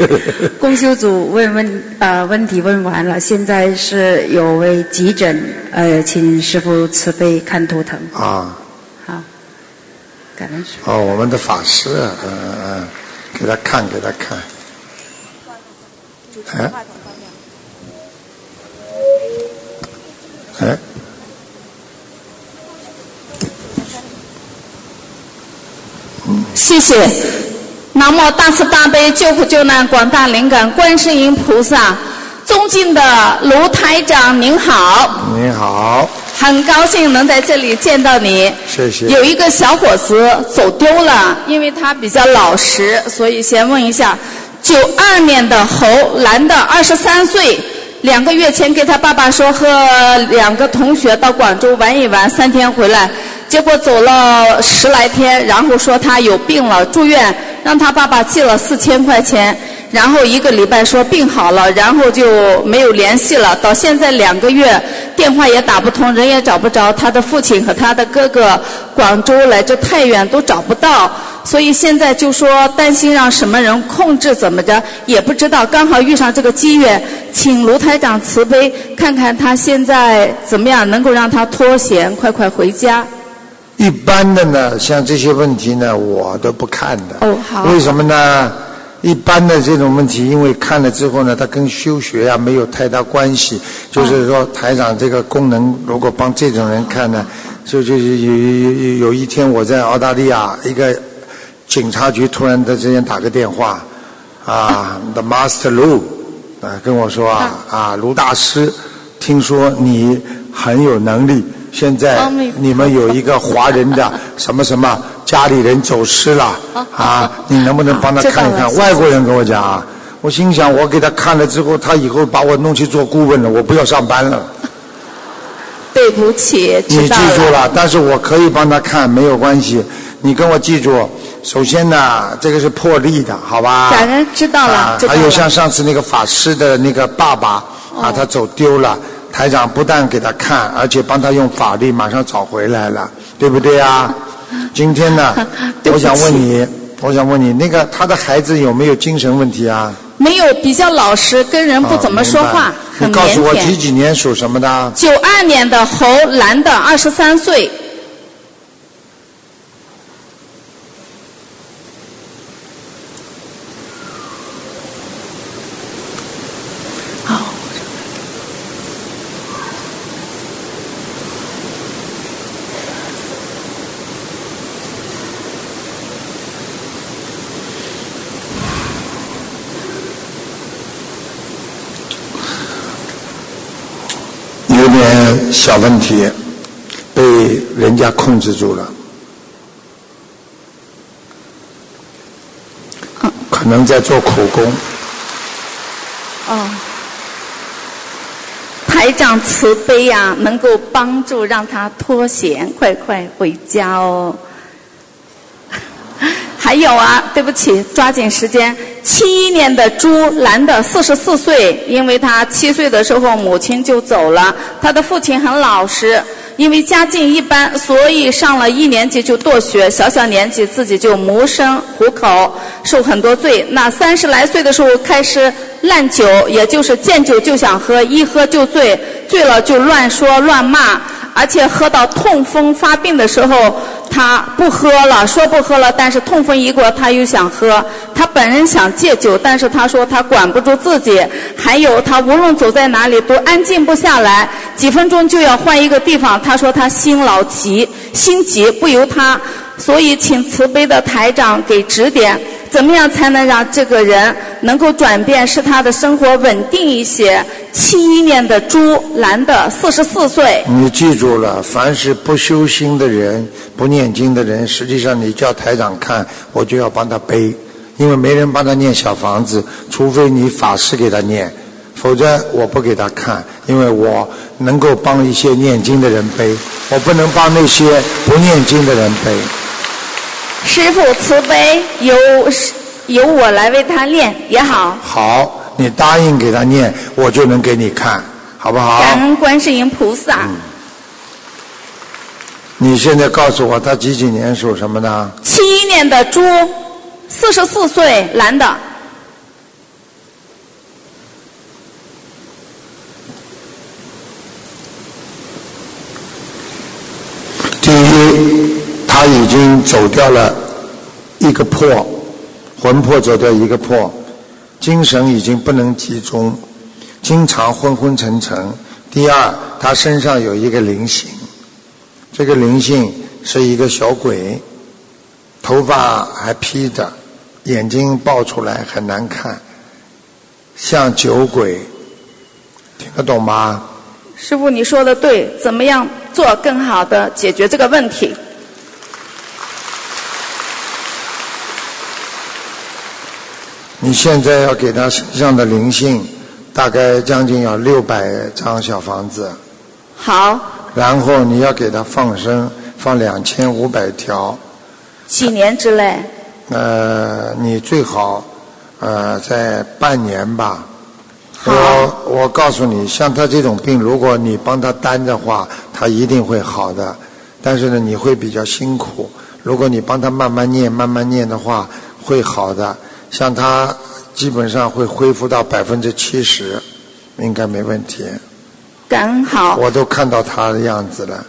公修组问问呃问题问完了，现在是有位急诊，呃，请师傅慈悲看图腾。啊，好，感恩师傅。哦，我们的法师，嗯嗯嗯，给他看，给他看。哎，哎，谢谢。南无大慈大悲救苦救难广大灵感观世音菩萨，尊敬的卢台长您好，您好，很高兴能在这里见到你。谢谢。有一个小伙子走丢了，因为他比较老实，所以先问一下：九二年的猴，男的，二十三岁，两个月前给他爸爸说和两个同学到广州玩一玩，三天回来，结果走了十来天，然后说他有病了，住院，让他爸爸寄了四千块钱，然后一个礼拜说病好了，然后就没有联系了，到现在两个月，电话也打不通，人也找不着，他的父亲和他的哥哥广州来这太远都找不到，所以现在就说担心让什么人控制怎么着，也不知道，刚好遇上这个机缘，请卢台长慈悲看看他现在怎么样，能够让他脱险，快快回家。一般的呢，像这些问题呢，我都不看的。哦好为什么呢？一般的这种问题，因为看了之后呢，它跟修学啊没有太大关系。就是说，台长这个功能，如果帮这种人看呢，就就有有有有一天我在澳大利亚一个警察局突然在之间打个电话，啊，The Master Lu 啊跟我说啊啊卢大师，听说你很有能力，现在你们有一个华人的 什么什么家里人走失了啊，你能不能帮他看一看？外国人跟我讲啊，我心想我给他看了之后，他以后把我弄去做顾问了，我不要上班了。对不起，你记住了，但是我可以帮他看，没有关系。你跟我记住，首先呢，这个是破例的，好吧？感恩知道了啊知道了还有像上次那个法师的那个爸爸啊，他走丢了，台长不但给他看，而且帮他用法力马上找回来了，对不对啊？今天呢 我想问你，我想问你，那个他的孩子有没有精神问题啊？没有比较老实，跟人不怎么说话告诉我。几几年属什么的？九二年的猴，男的，二十三岁。好，有点小问题，被人家控制住了，可能在做苦工。哦，台长慈悲呀、能够帮助让他脱险，快快回家哦。还有啊，对不起，抓紧时间。七一年的猪，男的，四十四岁，因为他七岁的时候母亲就走了，他的父亲很老实，因为家境一般，所以上了一年级就辍学，小小年纪自己就谋生糊口，受很多罪。那三十来岁的时候开始滥酒，也就是见酒就想喝，一喝就醉，醉了就乱说乱骂。而且喝到痛风发病的时候，他不喝了，说不喝了，但是痛风一过，他又想喝。他本人想戒酒，但是他说他管不住自己。还有他无论走在哪里都安静不下来，几分钟就要换一个地方。他说他心老急，心急不由他，所以请慈悲的台长给指点。怎么样才能让这个人能够转变，使他的生活稳定一些？七一年的猪，男的，四十四岁。你记住了，凡是不修心的人、不念经的人，实际上你叫台长看，我就要帮他背，因为没人帮他念小房子，除非你法师给他念，否则我不给他看，因为我能够帮一些念经的人背，我不能帮那些不念经的人背。师傅慈悲，由由我来为他念也好。好，你答应给他念，我就能给你看，好不好？感恩观世音菩萨。你现在告诉我他几几年属什么呢？七一年的猪，四十四岁，男的。走掉了一个魄，魂魄走掉一个魄，精神已经不能集中，经常昏昏沉沉。第二，他身上有一个灵性，这个灵性是一个小鬼，头发还披着，眼睛爆出来很难看，像酒鬼，听得懂吗？师傅，你说的对，怎么样做更好的解决这个问题？你现在要给他身上的灵性，大概将近要六百张小房子，好，然后你要给他放生，放两千五百条。几年之内？呃，你最好呃在半年吧。好我我告诉你，像他这种病，如果你帮他担的话，他一定会好的。但是呢，你会比较辛苦。如果你帮他慢慢念、慢慢念的话，会好的。像他基本上会恢复到百分之七十，应该没问题。感恩好。我都看到他的样子了，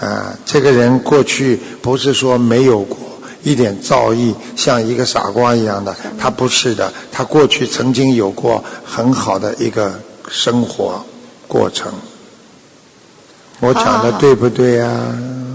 啊，这个人过去不是说没有过一点造诣，像一个傻瓜一样的，他不是的，他过去曾经有过很好的一个生活过程。我讲的对不对呀、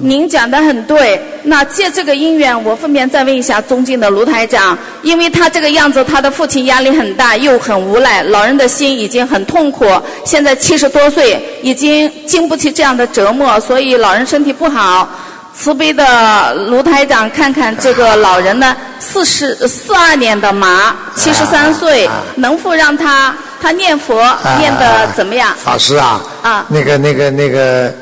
您讲的很对。那借这个因缘，我顺便再问一下尊敬的卢台长，因为他这个样子，他的父亲压力很大，又很无奈，老人的心已经很痛苦。现在七十多岁，已经经不起这样的折磨，所以老人身体不好。慈悲的卢台长，看看这个老人呢，四十四二年的马，七十三岁，能否让他他念佛念的怎么样？法师啊，啊那个、那个、那个，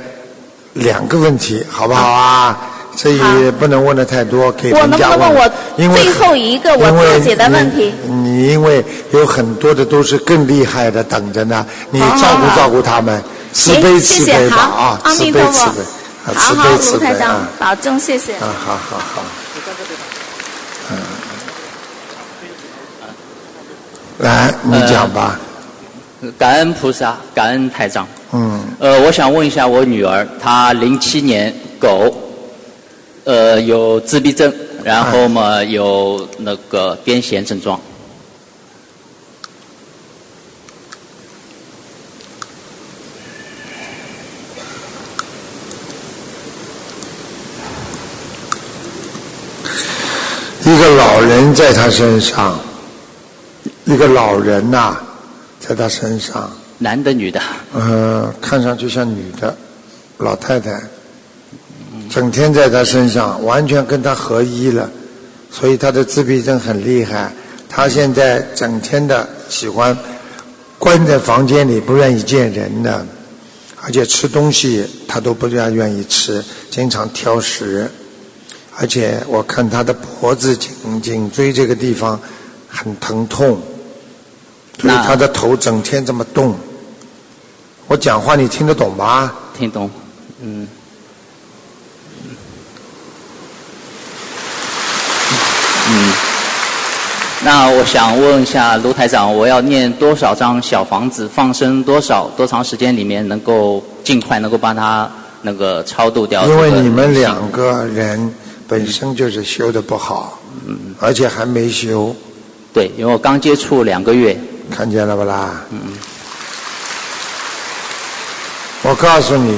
两个问题，好不好啊？所以不能问的太多，给我人家能不能问我最后一个我自己的问题你你因为有很多的都是更厉害的等着呢，你照顾照顾他们，慈悲慈悲吧好啊，慈悲慈悲，啊好好，慈悲慈卢台长悲啊，保重，谢谢。啊，好好好。嗯，来，你讲吧。感恩菩萨，感恩台长。嗯，呃，我想问一下我女儿，她零七年狗，呃，有自闭症，然后嘛有那个癫痫症状。一个老人在他身上，一个老人呐、在他身上，男的女的？呃，看上去像女的，老太太，整天在他身上，完全跟他合一了，所以他的自闭症很厉害。他现在整天的喜欢关在房间里，不愿意见人的，而且吃东西他都不大愿意吃，经常挑食。而且我看他的脖子、颈颈椎这个地方很疼痛，所以他的头整天这么动。我讲话你听得懂吗？听懂？嗯。嗯。那我想问一下卢台长，我要念多少张小房子，放生多少多长时间里面能够尽快能够帮他那个超度掉因为你们两个人本身就是修的不好，而且还没修，对，因为我刚接触两个月，看见了不啦？嗯。我告诉你，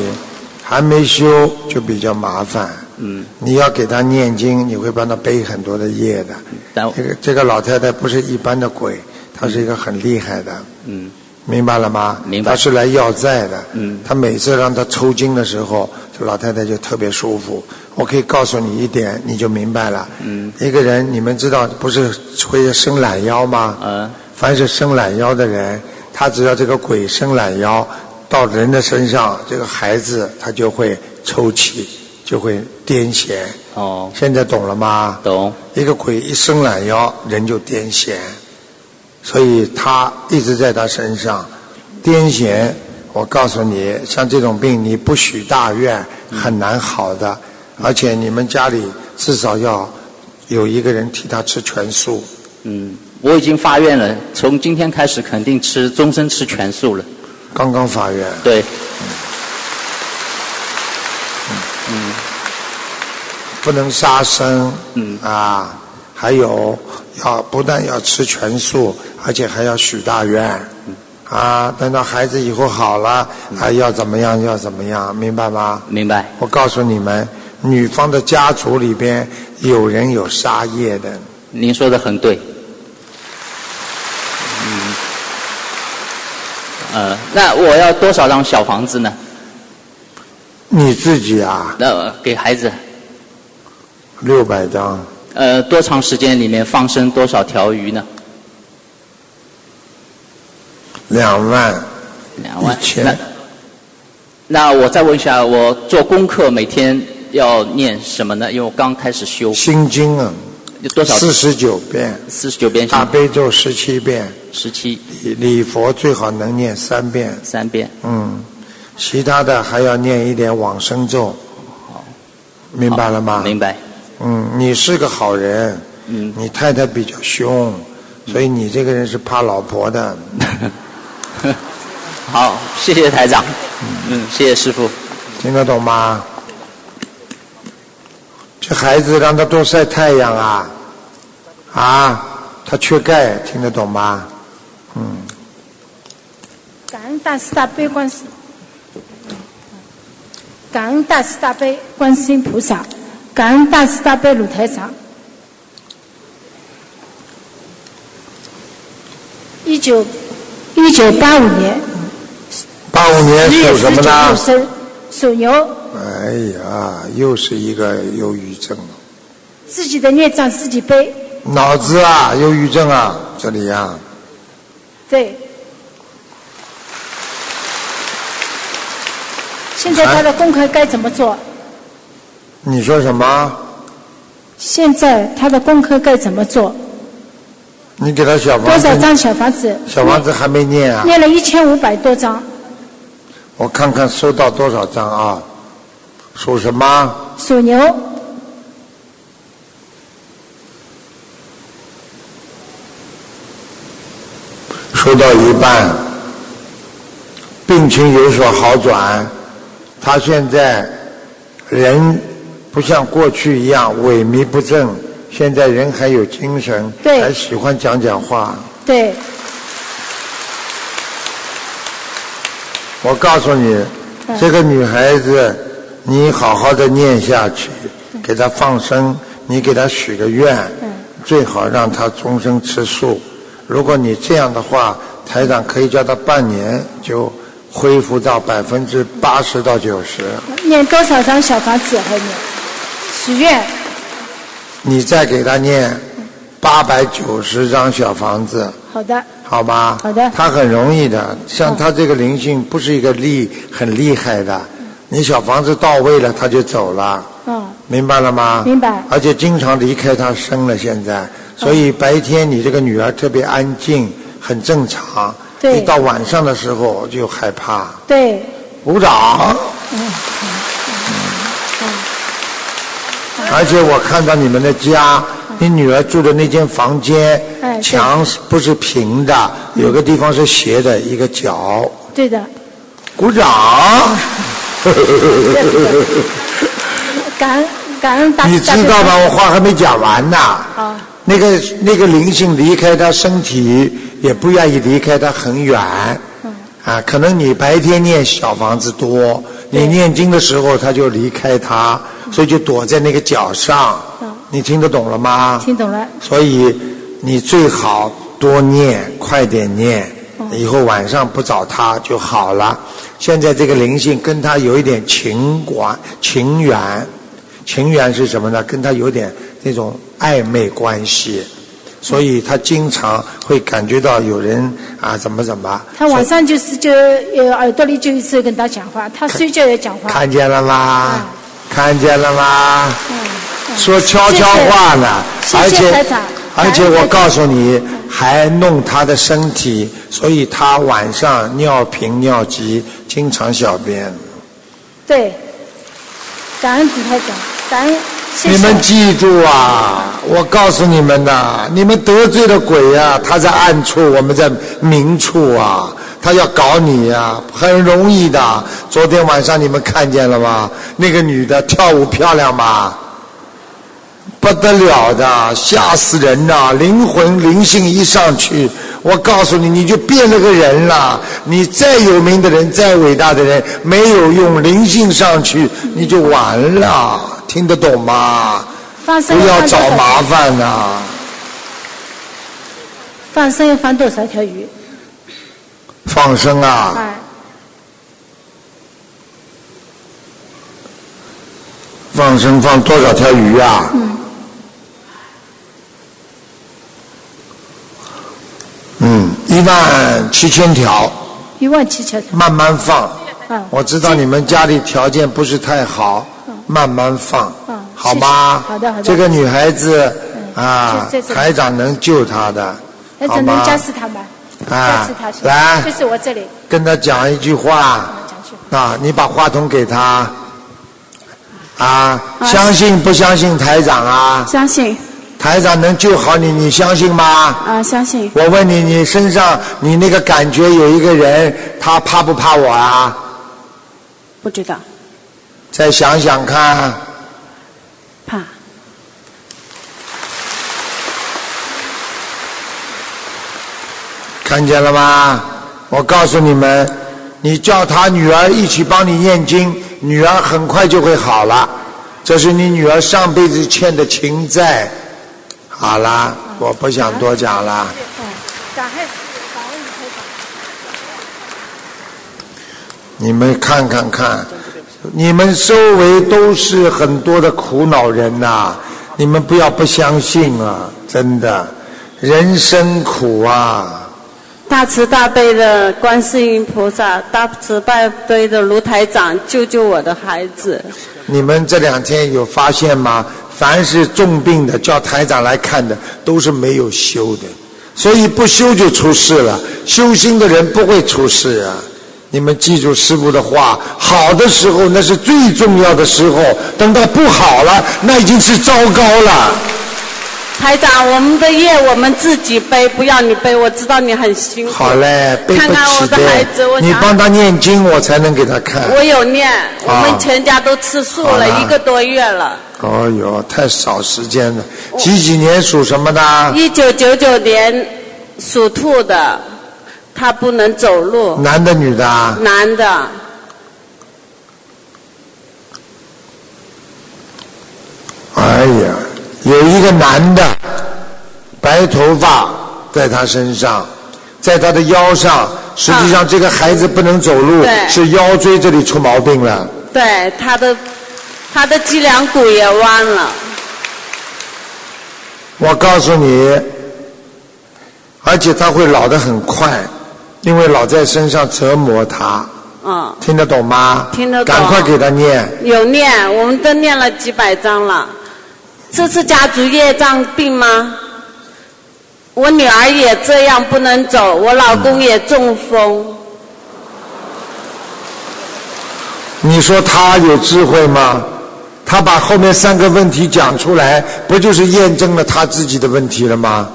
还没修就比较麻烦。嗯，你要给他念经，你会帮他背很多的业的。但这个这个老太太不是一般的鬼，她是一个很厉害的，嗯明白了吗？明白她是来要债的。嗯她每次让她抽筋的时候，这老太太就特别舒服。我可以告诉你一点，你就明白了。嗯一个人，你们知道不是会伸懒腰吗？嗯凡是伸懒腰的人，他只要这个鬼伸懒腰到人的身上，这个孩子他就会抽泣，就会癫痫。哦现在懂了吗？懂一个鬼一伸懒腰，人就癫痫，所以他一直在他身上。癫痫，我告诉你，像这种病你不许大愿，很难好的。而且你们家里至少要有一个人替他吃全素。嗯，我已经发愿了，从今天开始肯定吃终身吃全素了。刚刚发愿，对，嗯。不能杀生，嗯。啊，还有要不但要吃全素，而且还要许大愿，啊，等到孩子以后好了，啊，要怎么样要怎么样，明白吗？明白。我告诉你们，女方的家族里边有人有杀业的，您说的很对。呃，那我要多少张小房子呢？你自己啊，那给孩子，六百张，呃，多长时间里面放生多少条鱼呢？两万，两万一。千那那我再问一下，我做功课每天要念什么呢？因为我刚开始修，心经啊，有多少？四十九遍，四十九遍大悲咒十七遍，十七礼礼佛最好能念三遍，三遍。嗯，其他的还要念一点往生咒，明白了吗？明白。嗯，你是个好人，嗯，你太太比较凶，所以你这个人是怕老婆的。好，谢谢台长。嗯，谢谢师傅。听得懂吗？这孩子让他多晒太阳啊，啊，他缺钙，听得懂吗？嗯，感恩大慈大悲观世，感恩大慈大悲观世音菩萨，感恩大慈大悲鲁台长。一九一九八五年八五年属什么呢？生，属牛，哎呀，又是一个忧郁症了，自己的孽障自己背。脑子啊，忧郁症啊，这里呀、对。现在他的功课该怎么做？你说什么？现在他的功课该怎么做？你给他小房子多，少张小房子？小房子还没念啊？念了一千五百多张，我看看收到多少张啊？属什么？属牛。收到一半，病情有所好转。他现在人不像过去一样萎靡不振，现在人还有精神，对还喜欢讲讲话。对，我告诉你，嗯这个女孩子，你好好的念下去，给她放生，你给她许个愿，嗯最好让她终生吃素。如果你这样的话，台长可以叫他半年就恢复到百分之八十到九十。念多少张小房子还念？许愿，你再给他念八百九十张小房子，好的，好吧？好的他很容易的，像他这个灵性不是一个厉很厉害的，你小房子到位了，他就走了。嗯，明白了吗？明白而且经常离开他生了，现在，所以白天你这个女儿特别安静，很正常。对一到晚上的时候就害怕。对，鼓掌。嗯而且我看到你们的家，你女儿住的那间房间哎，墙不是平的？有个地方是斜的，一个角。对的，鼓掌。感恩感恩大你知道吗？我话还没讲完呢。好，那个那个灵性离开他身体，也不愿意离开他很远。嗯啊，可能你白天念小房子多，你念经的时候他就离开他，所以就躲在那个角上。嗯你听得懂了吗？听懂了，所以你最好多念，快点念，以后晚上不找他就好了。现在这个灵性跟他有一点情关情缘，情缘是什么呢？跟他有点那种暧昧关系，所以他经常会感觉到有人啊怎么怎么。他晚上就是就呃耳朵里就一直跟他讲话，他睡觉也讲话，看见了吗？看见了吗？嗯说悄悄话呢，谢谢而且而且我告诉你，还弄他的身体，所以他晚上尿频尿急，经常小便。对，感恩主台长，感恩。你们记住啊！我告诉你们呐，你们得罪了鬼啊，他在暗处，我们在明处啊。他要搞你呀、很容易的。昨天晚上你们看见了吗？那个女的跳舞漂亮吧？不得了的，吓死人呐！灵魂灵性一上去，我告诉你，你就变了个人了。你再有名的人，再伟大的人，没有用，灵性上去你就完了。听得懂吗？放生不要找麻烦呐、放生要放多少条鱼？放生啊，哎，放生放多少条鱼啊？嗯，一万七千条，一万七千条。慢慢放。嗯，我知道你们家里条件不是太好，慢慢放嗯，好吗？好的好的这个女孩子啊台长能救她的，好那只能？加持她吗？啊加持他是，来就是我这里跟她讲一句话。啊，你把话筒给她啊，相信不相信台长啊？相信台长能救好你，你相信吗？啊，相信我问你，你身上你那个感觉有一个人，他怕不怕我啊？不知道再想想看，怕看见了吗？我告诉你们，你叫他女儿一起帮你念经，女儿很快就会好了。这是你女儿上辈子欠的情债。好啦，我不想多讲了。你们看看看，你们周围都是很多的苦恼人呐、你们不要不相信啊，真的，人生苦啊。大慈大悲的观世音菩萨，大慈大悲的卢台长，救救我的孩子！你们这两天有发现吗？凡是重病的叫台长来看的，都是没有修的，所以不修就出事了。修心的人不会出事啊！你们记住师傅的话，好的时候那是最重要的时候，等到不好了，那已经是糟糕了。台长，我们的业我们自己背，不要你背。我知道你很辛苦。好嘞，背不看看我起的孩子，我你帮他念经，我才能给他看。我有念，我们全家都吃素了一个多月了。哦哟，太少时间了。几几年属什么的？一九九九年属兔的，他不能走路，男的女的啊？男的，哎呀，有一个男的，白头发在他身上，在他的腰上。实际上，这个孩子不能走路，对是腰椎这里出毛病了。对他的他的脊梁骨也弯了。我告诉你，而且他会老得很快，因为老在身上折磨他。嗯，听得懂吗？听得懂赶快给他念。有念，我们都念了几百章了。这是家族业障病吗？我女儿也这样不能走，我老公也中风。你说他有智慧吗？他把后面三个问题讲出来，不就是验证了他自己的问题了吗？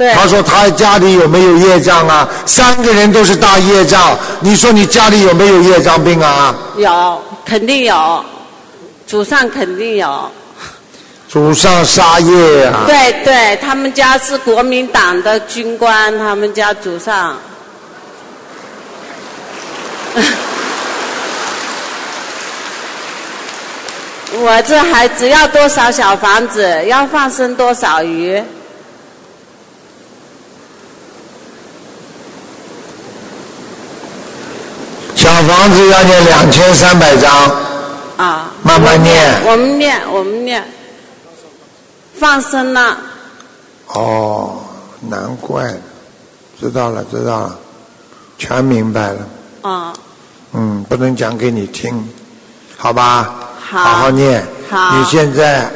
对，他说他家里有没有业障啊？三个人都是大业障，你说你家里有没有业障病啊？有，肯定有，祖上肯定有。祖上杀业啊！对对，他们家是国民党的军官，他们家祖上。我这孩子要多少小房子？要放生多少鱼？小房子要念两千三百张，啊，慢慢念我们念，我们念，放生了。哦，难怪了，知道了，知道了，全明白了。啊，嗯，不能讲给你听，好吧？好好念。好你现在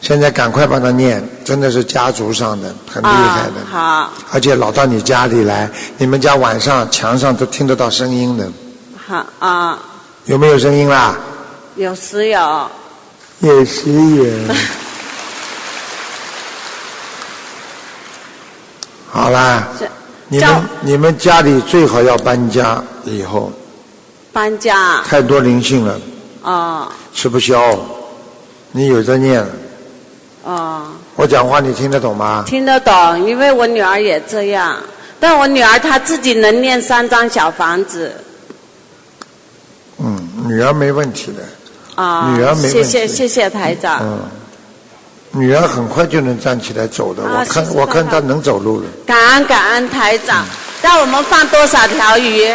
现在赶快帮他念，真的是家族上的，很厉害的。啊、而且老到你家里来，你们家晚上墙上都听得到声音的，好，啊，有没有声音啦？有时有。有时有。好啦，你们你们家里最好要搬家，以后搬家太多灵性了，啊吃不消。你有的念啊，哦，我讲话你听得懂吗？听得懂，因为我女儿也这样，但我女儿她自己能念三张小房子嗯，女儿没问题的，啊。女儿没问题谢谢谢谢台长。嗯，女儿很快就能站起来走的，啊我看我看她能走路了。感恩感恩台长，让我们放多少条鱼？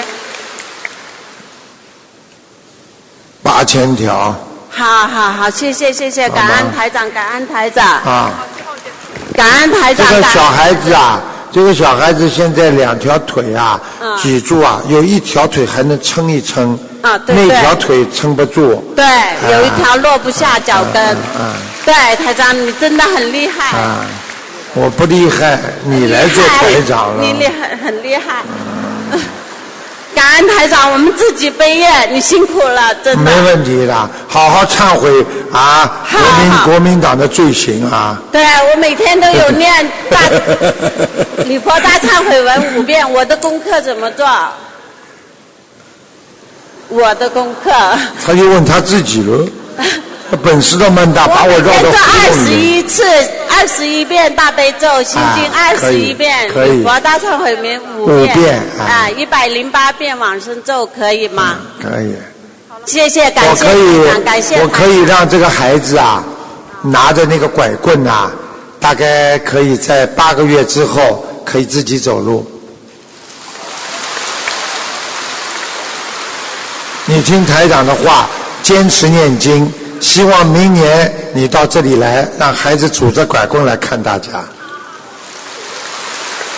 八千条好好好，谢谢谢谢，感恩台长，感恩台长，啊，感恩台长。这个小孩子啊，这个小孩子现在两条腿啊，嗯脊柱啊，有一条腿还能撑一撑，啊对那对条腿撑不住。对，有一条落不下脚跟。啊对，台长，你真的很厉害。啊，我不厉害，你来做台长了。你厉害，很厉害。感恩台长，我们自己背业，你辛苦了，真的。没问题的，好好忏悔啊！国民国民党的罪行啊！对，我每天都有 念大礼佛大忏悔文五遍。我的功课怎么做？我的功课，他就问他自己了，他本事倒蛮大，把我绕到做二十。一次，二十一遍大悲咒，心经啊二十一遍，可以礼佛大忏悔文五五遍啊啊，一百零八遍往生咒可以吗？可以，谢谢，感谢我可，以感谢，我可以让这个孩子啊，拿着那个拐棍啊，大概可以在八个月之后可以自己走路。你听台长的话，坚持念经，希望明年你到这里来，让孩子拄着拐棍来看大家。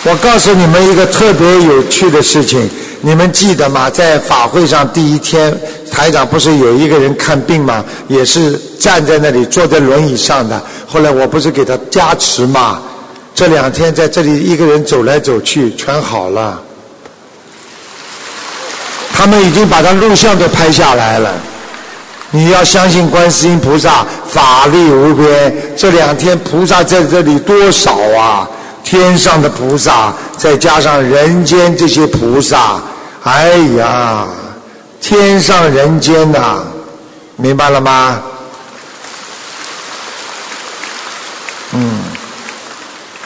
我告诉你们一个特别有趣的事情，你们记得吗？在法会上第一天，台长不是有一个人看病吗？也是站在那里，坐在轮椅上的。后来我不是给他加持吗？这两天在这里一个人走来走去，全好了。他们已经把他录像都拍下来了。你要相信观世音菩萨法力无边，这两天菩萨在这里多少啊？天上的菩萨，再加上人间这些菩萨，哎呀，天上人间呐、明白了吗？